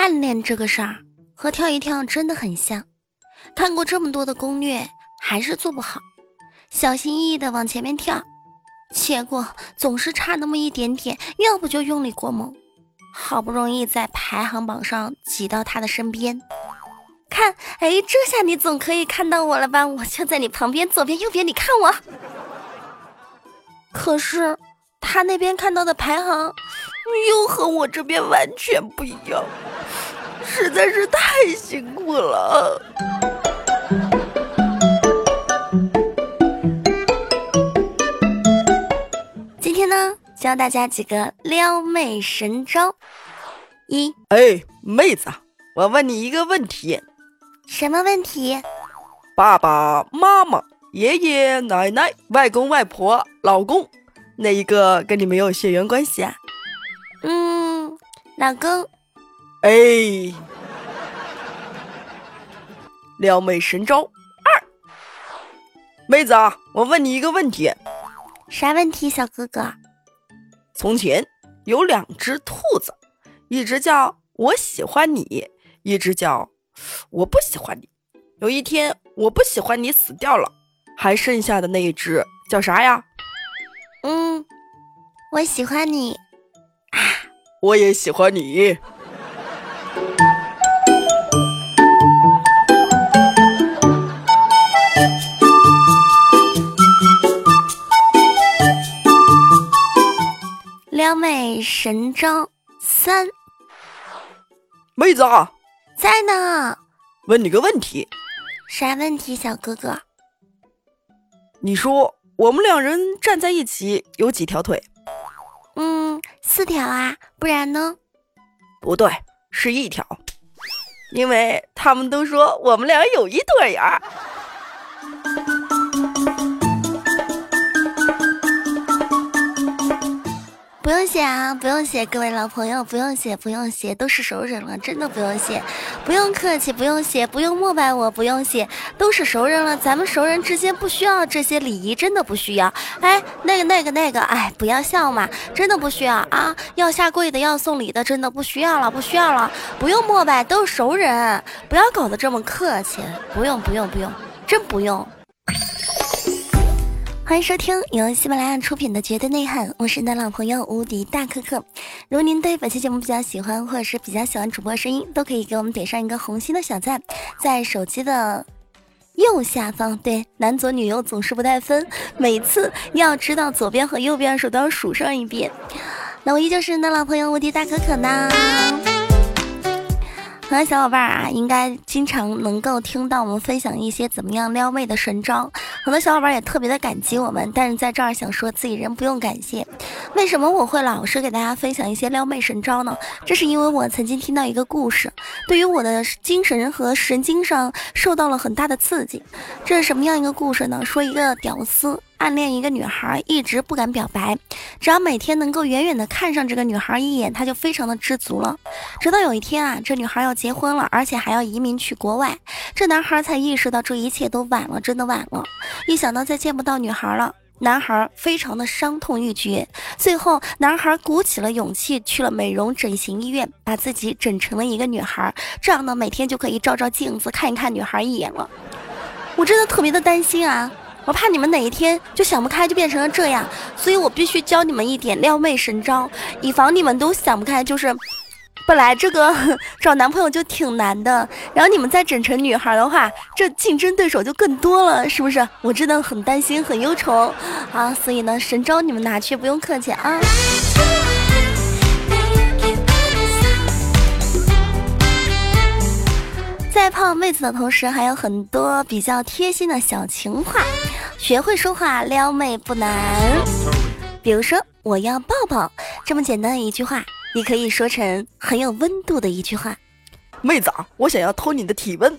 暗恋这个事儿和跳一跳真的很像，看过这么多的攻略，还是做不好，小心翼翼的往前面跳，结果总是差那么一点点，要不就用力过猛，好不容易在排行榜上挤到他的身边，看，哎，这下你总可以看到我了吧？我就在你旁边，左边右边，你看我。可是他那边看到的排行，又和我这边完全不一样。实在是太辛苦了。今天呢，教大家几个撩妹神招。一，哎，妹子，我问你一个问题。什么问题？爸爸妈妈、爷爷奶奶、外公外婆、老公，哪一个跟你没有血缘关系啊？嗯，老公。哎，撩妹神招二，妹子啊，我问你一个问题。啥问题，小哥哥？从前有两只兔子，一只叫我喜欢你，一只叫我不喜欢你。有一天，我不喜欢你死掉了，还剩下的那一只叫啥呀？嗯，我喜欢你。啊，我也喜欢你。撩妹神招三，妹子啊，在呢。问你个问题，啥问题，小哥哥？你说我们两人站在一起有几条腿？嗯，四条啊，不然呢？不对，是一条，因为他们都说我们俩有一腿呀。不用谢啊，不用谢，各位老朋友，不用谢，不用谢，都是熟人了，真的不用谢，不用客气，不用谢，不用膜拜我，不用谢，都是熟人了，咱们熟人之间不需要这些礼仪，真的不需要。哎，那个那个那个，哎，不要笑嘛，真的不需要啊，要下跪的，要送礼的，真的不需要了，不需要了，不用膜拜，都是熟人，不要搞得这么客气，不用不用不用，真不用。欢迎收听由喜马拉雅出品的《绝对内涵》，我是你的老朋友无敌大可可。如果您对本期节目比较喜欢，或者是比较喜欢主播声音，都可以给我们点上一个红心的小赞，在手机的右下方。对，男左女右总是不带分，每次要知道左边和右边的时候都要数上一遍。那我依旧是你的老朋友无敌大可可呢。很多小伙伴啊，应该经常能够听到我们分享一些怎么样撩妹的神招。很多小伙伴也特别的感激我们，但是在这儿想说自己人不用感谢。为什么我会老是给大家分享一些撩妹神招呢？这是因为我曾经听到一个故事，对于我的精神和神经上受到了很大的刺激。这是什么样一个故事呢？说一个屌丝。暗恋一个女孩，一直不敢表白，只要每天能够远远的看上这个女孩一眼，他就非常的知足了。直到有一天啊，这女孩要结婚了，而且还要移民去国外，这男孩才意识到这一切都晚了，真的晚了。一想到再见不到女孩了，男孩非常的伤痛欲绝。最后，男孩鼓起了勇气去了美容整形医院，把自己整成了一个女孩，这样呢，每天就可以照照镜子，看一看女孩一眼了。我真的特别的担心啊。我怕你们哪一天就想不开，就变成了这样，所以我必须教你们一点撩妹神招，以防你们都想不开。就是 本来这个 找男朋友就挺难的，然后你们再整成女孩的话，这竞争对手就更多了，是不是？我真的很担心，很忧愁啊！所以呢，神招你们拿去，不用客气啊。在泡妹子的同时，还有很多比较贴心的小情话。学会说话撩妹不难，比如说我要抱抱这么简单的一句话，你可以说成很有温度的一句话。妹子，啊，我想要偷你的体温。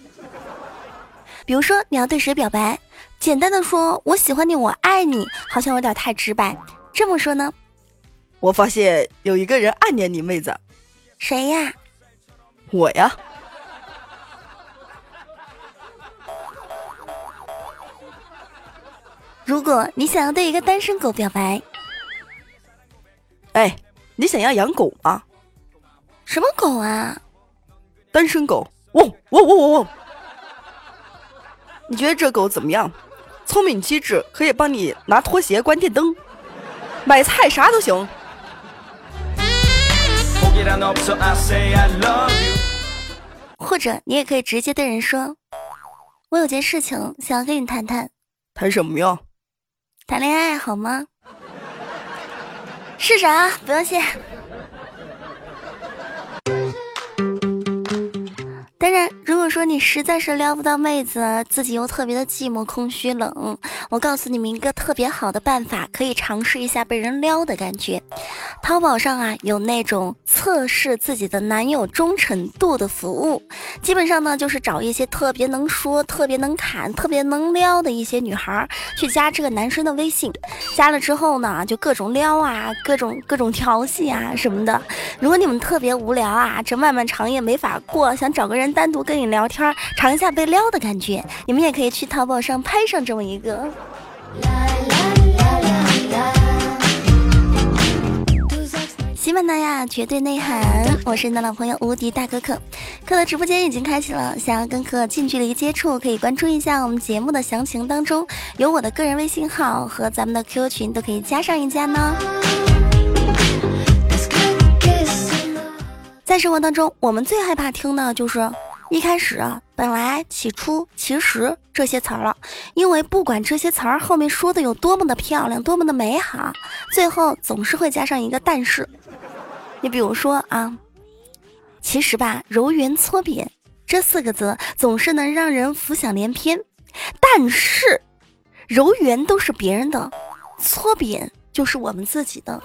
比如说你要对谁表白，简单的说我喜欢你，我爱你，好像有点太直白。这么说呢？我发现有一个人暗恋你，妹子。谁呀？我呀。如果你想要对一个单身狗表白，哎，你想要养狗吗？什么狗啊？单身狗，汪汪汪汪汪！你觉得这狗怎么样？聪明机智，可以帮你拿拖鞋、关电灯、买菜，啥都行。或者你也可以直接对人说：“我有件事情想要跟你谈谈。”谈什么呀？谈恋爱好吗？试试啊，不用谢。当然，如果说你实在是撩不到妹子，自己又特别的寂寞、空虚、冷，我告诉你们一个特别好的办法，可以尝试一下被人撩的感觉。淘宝上啊有那种测试自己的男友忠诚度的服务，基本上呢就是找一些特别能说、特别能侃、特别能撩的一些女孩去加这个男生的微信，加了之后呢就各种撩啊、各种各种调戏啊什么的。如果你们特别无聊啊，这漫漫长夜没法过，想找个人单独跟你聊天，尝一下被撩的感觉，你们也可以去淘宝上拍上这么一个。喜马拉雅绝对内涵，我是你的老朋友无敌大可可。可的直播间已经开启了，想要跟可近距离接触，可以关注一下我们节目的详情当中有我的个人微信号和咱们的 QQ 群，都可以加上一加呢。在生活当中，我们最害怕听的就是一开始啊，本来、起初、其实这些词儿了，因为不管这些词儿后面说的有多么的漂亮，多么的美好，最后总是会加上一个但是。你比如说啊，其实吧，揉圆搓扁这四个字总是能让人浮想联翩，但是揉圆都是别人的，搓扁就是我们自己的。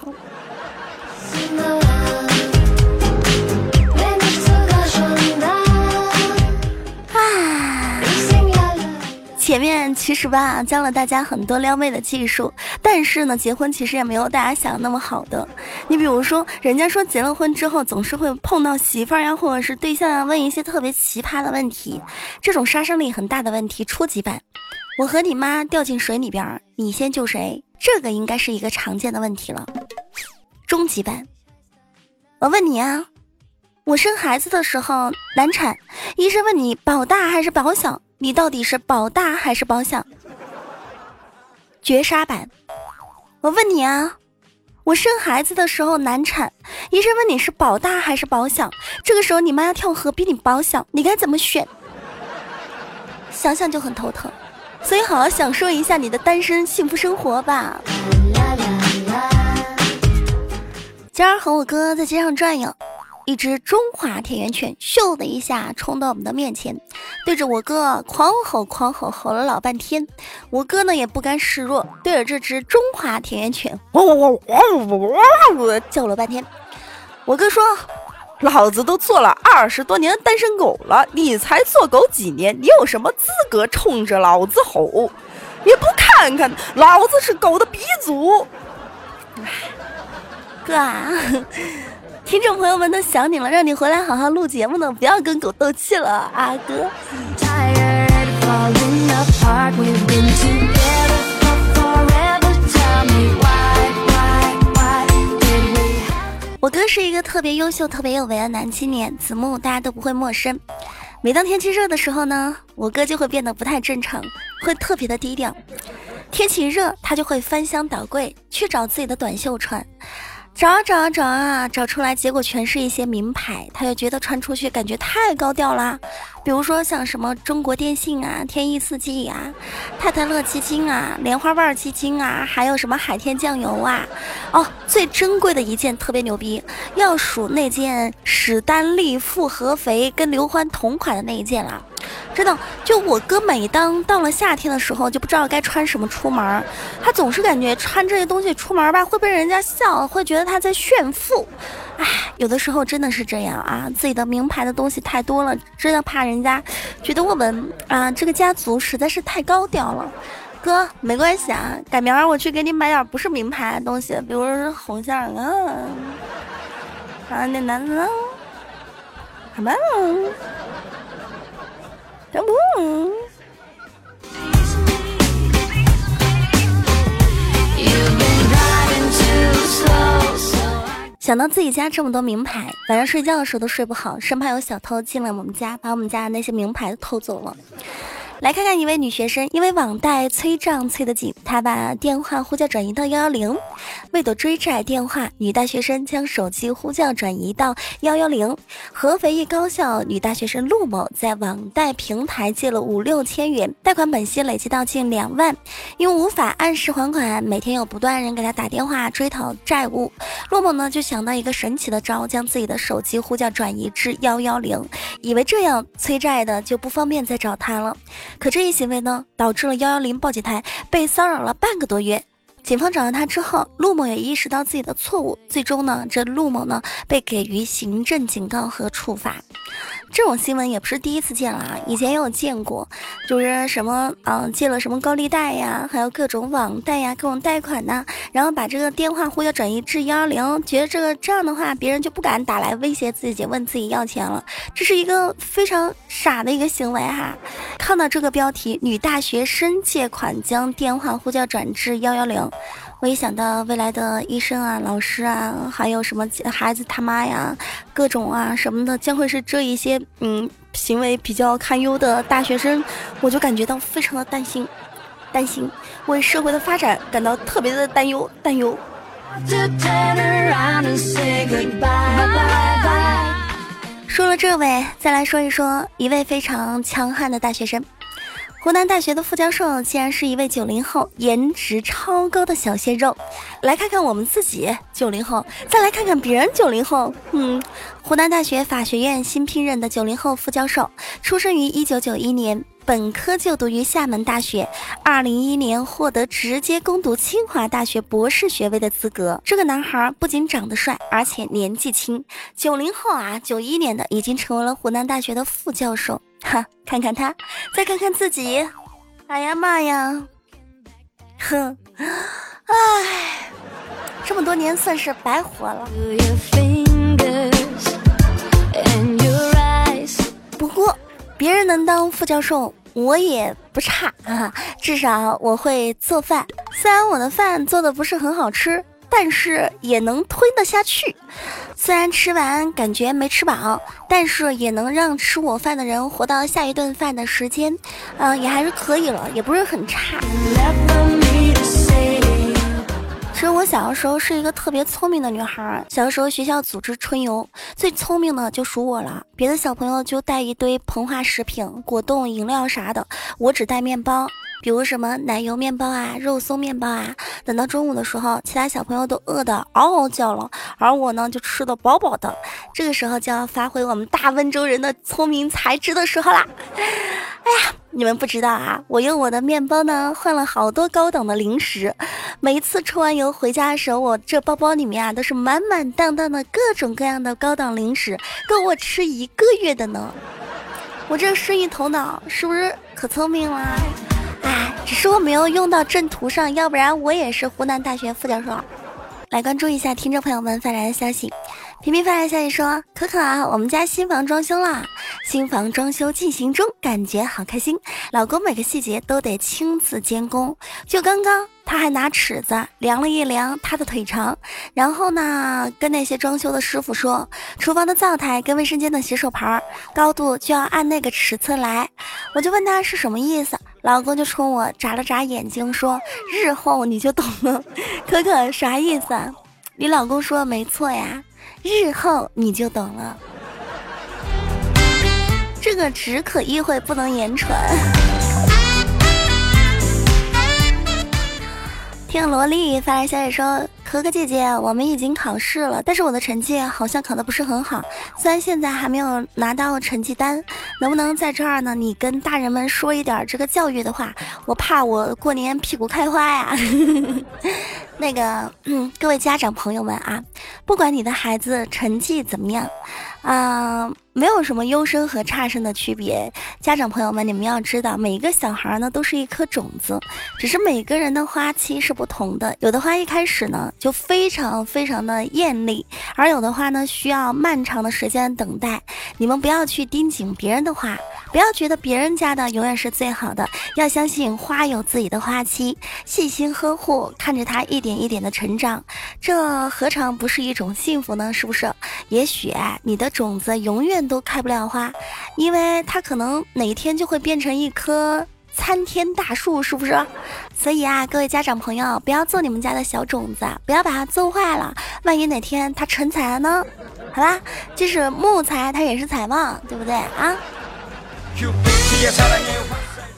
前面其实吧教了大家很多撩妹的技术，但是呢，结婚其实也没有大家想的那么好的。你比如说，人家说结了婚之后总是会碰到媳妇儿呀，或者是对象呀，问一些特别奇葩的问题，这种杀伤力很大的问题，初级版，我和你妈掉进水里边，你先救谁？这个应该是一个常见的问题了。中级版，我问你啊，我生孩子的时候难产，医生问你保大还是保小？你到底是保大还是保小？绝杀版，我问你啊，我生孩子的时候难产，医生问你是保大还是保小，这个时候你妈要跳河比你保小，你该怎么选？想想就很头疼，所以好好享受一下你的单身幸福生活吧。今儿和我哥在街上转悠。一只中华田园犬咻的一下冲到我们的面前，对着我哥狂吼狂吼，吼了老半天。我哥呢也不甘示弱，对着这只中华田园犬汪汪汪汪汪汪汪叫了半天。我哥说：“老子都做了二十多年单身狗了，你才做狗几年？你有什么资格冲着老子吼？也不看看老子是狗的鼻祖！”哥啊！听众朋友们都想你了，让你回来好好录节目呢，不要跟狗斗气了，阿哥。我哥是一个特别优秀、特别有为的男青年，子木大家都不会陌生。每当天气热的时候呢，我哥就会变得不太正常，会特别的低调。天气热，他就会翻箱倒柜去找自己的短袖穿。找啊找啊找啊，找出来，结果全是一些名牌，他就觉得穿出去感觉太高调啦。比如说像什么中国电信啊、天翼四 G 啊、泰坦乐基金啊、莲花瓣基金啊，还有什么海天酱油啊。哦，最珍贵的一件特别牛逼，要数那件史丹利复合肥跟刘欢同款的那一件了。真的，就我哥，每当到了夏天的时候，就不知道该穿什么出门他总是感觉穿这些东西出门吧，会被人家笑，会觉得他在炫富。唉，有的时候真的是这样啊，自己的名牌的东西太多了，真的怕人家觉得我们啊这个家族实在是太高调了。哥，没关系啊，改明儿我去给你买点不是名牌的东西，比如说红线啊，啊那男的，什么？想到自己家这么多名牌，晚上睡觉的时候都睡不好，生怕有小偷进来我们家，把我们家的那些名牌都偷走了。来看看一位女学生，因为网贷催账催得紧，她把电话呼叫转移到幺幺零。为躲追债电话，女大学生将手机呼叫转移到幺幺零。合肥一高校女大学生陆某在网贷平台借了五六千元，贷款本息累计到近两万，因无法按时还款，每天有不断人给她打电话追讨债务。陆某呢就想到一个神奇的招，将自己的手机呼叫转移至幺幺零，以为这样催债的就不方便再找他了。可这一行为呢，导致了幺幺零报警台被骚扰了半个多月。警方找到他之后，陆某也意识到自己的错误，最终呢，这陆某呢被给予行政警告和处罚。这种新闻也不是第一次见了啊，以前也有见过，就是什么嗯借了什么高利贷呀，还有各种网贷呀，各种贷款呐，然后把这个电话呼叫转移至幺幺零，觉得这个这样的话，别人就不敢打来威胁自己，问自己要钱了。这是一个非常傻的一个行为哈。看到这个标题，女大学生借款将电话呼叫转至幺幺零。我一想到未来的医生啊、老师啊，还有什么孩子他妈呀，各种啊什么的，将会是这一些嗯行为比较堪忧的大学生，我就感觉到非常的担心，担心为社会的发展感到特别的担忧，担忧。说了这位，再来说一说一位非常强悍的大学生。湖南大学的副教授竟然是一位九零后，颜值超高的小鲜肉。来看看我们自己九零后，再来看看别人九零后。嗯，湖南大学法学院新聘任的九零后副教授，出生于一九九一年，本科就读于厦门大学，二零一一年获得直接攻读清华大学博士学位的资格。这个男孩不仅长得帅，而且年纪轻。九零后啊，九一年的已经成为了湖南大学的副教授。哈，看看他，再看看自己，哎呀妈呀，哼，唉，这么多年算是白活了。不过，别人能当副教授，我也不差啊，至少我会做饭。虽然我的饭做的不是很好吃。但是也能吞得下去，虽然吃完感觉没吃饱，但是也能让吃我饭的人活到下一顿饭的时间，嗯，也还是可以了，也不是很差。其实我小的时候是一个特别聪明的女孩，小的时候学校组织春游，最聪明的就属我了，别的小朋友就带一堆膨化食品、果冻、饮料啥的，我只带面包。比如什么奶油面包啊、肉松面包啊，等到中午的时候，其他小朋友都饿得嗷嗷叫了，而我呢就吃的饱饱的。这个时候就要发挥我们大温州人的聪明才智的时候啦！哎呀，你们不知道啊，我用我的面包呢换了好多高档的零食。每一次出完游回家的时候，我这包包里面啊都是满满当当的各种各样的高档零食，够我吃一一个月的呢。我这生意头脑是不是可聪明了？只是我没有用到正途上，要不然我也是湖南大学副教授。来关注一下听众朋友们发来的消息，平平发来消息说：“可可啊，我们家新房装修了，新房装修进行中，感觉好开心。老公每个细节都得亲自监工，就刚刚他还拿尺子量了一量他的腿长，然后呢，跟那些装修的师傅说，厨房的灶台跟卫生间的洗手盆高度就要按那个尺寸来。我就问他是什么意思。”老公就冲我眨了眨眼睛，说：“日后你就懂了。”可可啥意思？你老公说没错呀，日后你就懂了。这个只可意会，不能言传。听萝莉发来消息说。可可姐姐，我们已经考试了，但是我的成绩好像考的不是很好。虽然现在还没有拿到成绩单，能不能在这儿呢？你跟大人们说一点这个教育的话，我怕我过年屁股开花呀。那个，嗯，各位家长朋友们啊，不管你的孩子成绩怎么样，啊。没有什么优生和差生的区别，家长朋友们，你们要知道，每一个小孩呢都是一颗种子，只是每个人的花期是不同的。有的花一开始呢就非常非常的艳丽，而有的花呢需要漫长的时间等待。你们不要去盯紧别人的花，不要觉得别人家的永远是最好的，要相信花有自己的花期，细心呵护，看着它一点一点的成长，这何尝不是一种幸福呢？是不是？也许啊你的种子永远都开不了花，因为它可能哪天就会变成一棵参天大树，是不是？所以啊，各位家长朋友，不要做你们家的小种子，不要把它做坏了，万一哪天它成材了呢？好吧，即使木材，它也是财旺，对不对啊？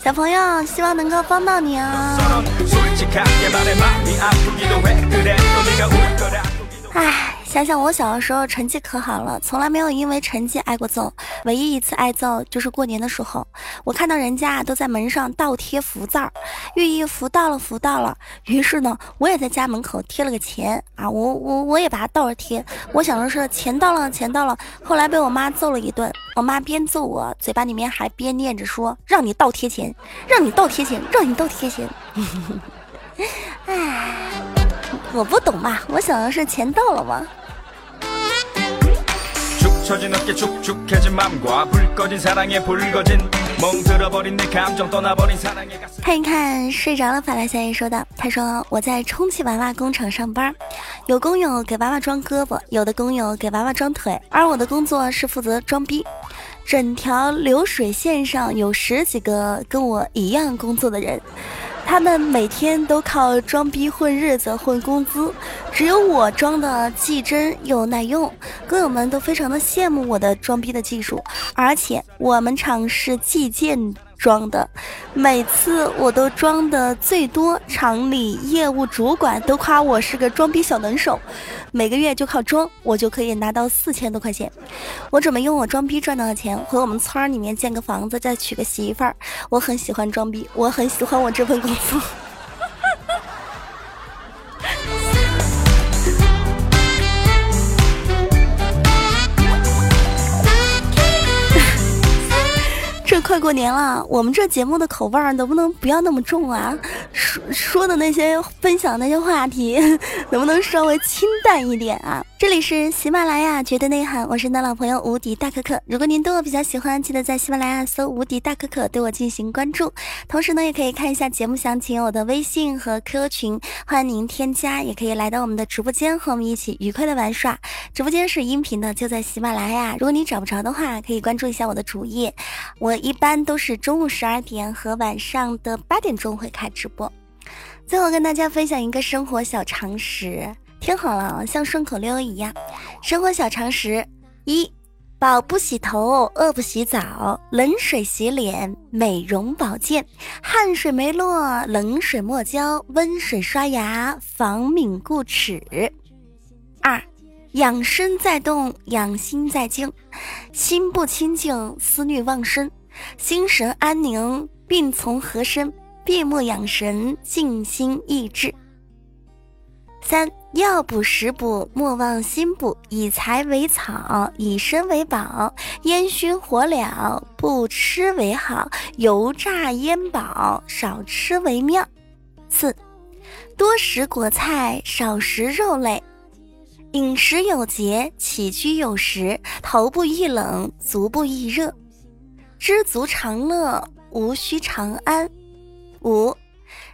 小朋友，希望能够帮到你啊！唉。想想我小的时候成绩可好了，从来没有因为成绩挨过揍。唯一一次挨揍就是过年的时候，我看到人家都在门上倒贴福字儿，寓意福到了福到了。于是呢，我也在家门口贴了个钱啊，我我我也把它倒着贴。我想的是钱到了，钱到了。后来被我妈揍了一顿，我妈边揍我，嘴巴里面还边念着说：“让你倒贴钱，让你倒贴钱，让你倒贴钱。”唉，我不懂嘛，我想的是钱到了吗看一看睡着了，法拉小爷说的。他说我在充气娃娃工厂上班，有工友给娃娃装胳膊，有的工友给娃娃装腿，而我的工作是负责装逼。整条流水线上有十几个跟我一样工作的人。他们每天都靠装逼混日子、混工资，只有我装的既真又耐用。工友们都非常的羡慕我的装逼的技术，而且我们厂是计件。装的，每次我都装的最多，厂里业务主管都夸我是个装逼小能手，每个月就靠装，我就可以拿到四千多块钱。我准备用我装逼赚到的钱回我们村里面建个房子，再娶个媳妇儿。我很喜欢装逼，我很喜欢我这份工作。快过年了，我们这节目的口味儿能不能不要那么重啊？说说的那些分享那些话题，能不能稍微清淡一点啊？这里是喜马拉雅绝对内涵，我是你的老朋友无敌大可可。如果您对我比较喜欢，记得在喜马拉雅搜无敌大可可对我进行关注。同时呢，也可以看一下节目详情，我的微信和 QQ 群，欢迎您添加，也可以来到我们的直播间和我们一起愉快的玩耍。直播间是音频的，就在喜马拉雅。如果你找不着的话，可以关注一下我的主页，我一。一般都是中午十二点和晚上的八点钟会开直播。最后跟大家分享一个生活小常识，听好了，像顺口溜一样。生活小常识：一，饱不洗头，饿不洗澡，冷水洗脸美容保健，汗水没落，冷水没浇，温水刷牙防敏固齿。二。养生在动，养心在静，心不清净，思虑旺盛。心神安宁，病从何生？闭目养神，静心益智。三药补食补，莫忘心补。以财为草，以身为宝。烟熏火燎，不吃为好。油炸烟饱，少吃为妙。四多食果菜，少食肉类。饮食有节，起居有时。头部易冷，足部易热。知足常乐，无需长安。五，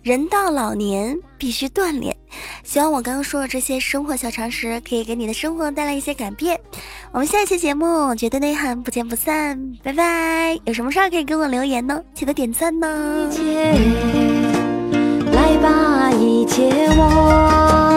人到老年必须锻炼。希望我刚刚说的这些生活小常识，可以给你的生活带来一些改变。我们下一期节目绝对内涵，不见不散，拜拜！有什么事儿可以跟我留言呢？记得点赞呢。来吧，一切我。